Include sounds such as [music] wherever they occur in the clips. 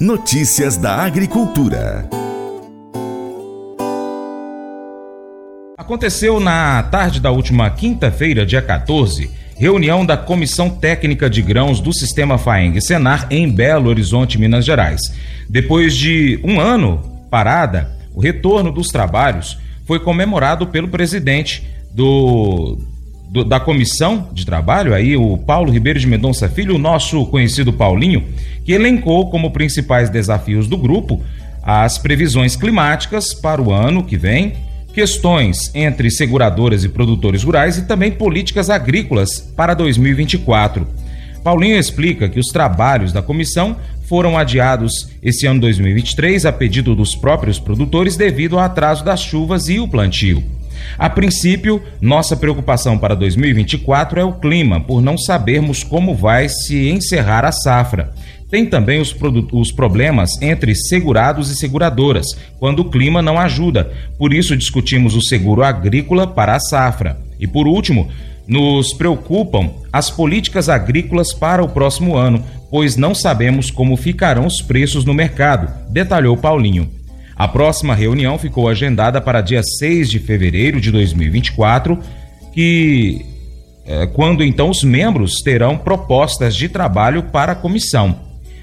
Notícias da Agricultura. Aconteceu na tarde da última quinta-feira, dia 14, reunião da Comissão Técnica de Grãos do Sistema Faeng Senar em Belo Horizonte, Minas Gerais. Depois de um ano parada, o retorno dos trabalhos foi comemorado pelo presidente do, do, da comissão de trabalho, aí o Paulo Ribeiro de Mendonça Filho, o nosso conhecido Paulinho, que elencou como principais desafios do grupo as previsões climáticas para o ano que vem, questões entre seguradoras e produtores rurais e também políticas agrícolas para 2024. Paulinho explica que os trabalhos da comissão foram adiados esse ano 2023 a pedido dos próprios produtores devido ao atraso das chuvas e o plantio. A princípio, nossa preocupação para 2024 é o clima, por não sabermos como vai se encerrar a safra. Tem também os, os, problemas entre segurados e seguradoras, quando o clima não ajuda. Por isso, discutimos o seguro agrícola para a safra. E por último, nos preocupam as políticas agrícolas para o próximo ano, pois não sabemos como ficarão os preços no mercado, detalhou Paulinho. A próxima reunião ficou agendada para dia 6 de fevereiro de 2024, que é, quando então os membros terão propostas de trabalho para a comissão.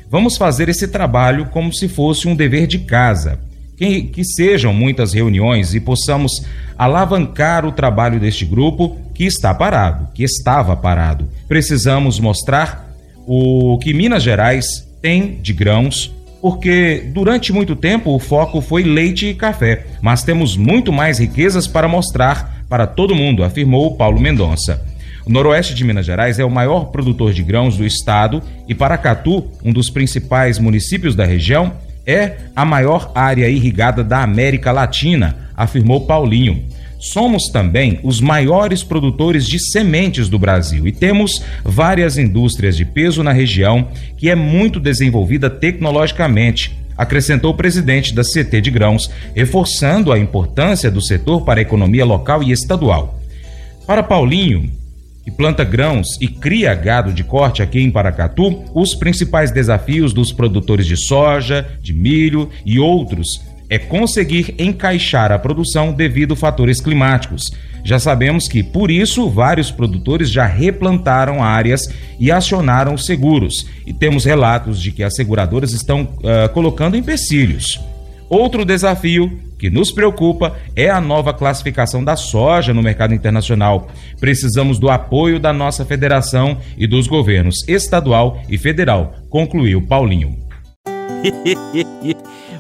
Vamos fazer esse trabalho como se fosse um dever de casa. Que, que sejam muitas reuniões e possamos alavancar o trabalho deste grupo que está parado, que estava parado. Precisamos mostrar o que Minas Gerais tem de grãos, porque durante muito tempo o foco foi leite e café, mas temos muito mais riquezas para mostrar para todo mundo, afirmou Paulo Mendonça. O noroeste de Minas Gerais é o maior produtor de grãos do estado e Paracatu, um dos principais municípios da região, é a maior área irrigada da América Latina, afirmou Paulinho. Somos também os maiores produtores de sementes do Brasil e temos várias indústrias de peso na região que é muito desenvolvida tecnologicamente, acrescentou o presidente da CT de Grãos, reforçando a importância do setor para a economia local e estadual. Para Paulinho, que planta grãos e cria gado de corte aqui em Paracatu, os principais desafios dos produtores de soja, de milho e outros é conseguir encaixar a produção devido a fatores climáticos. Já sabemos que, por isso, vários produtores já replantaram áreas e acionaram seguros, e temos relatos de que as seguradoras estão uh, colocando empecilhos. Outro desafio que nos preocupa é a nova classificação da soja no mercado internacional. Precisamos do apoio da nossa federação e dos governos estadual e federal, concluiu Paulinho. [laughs]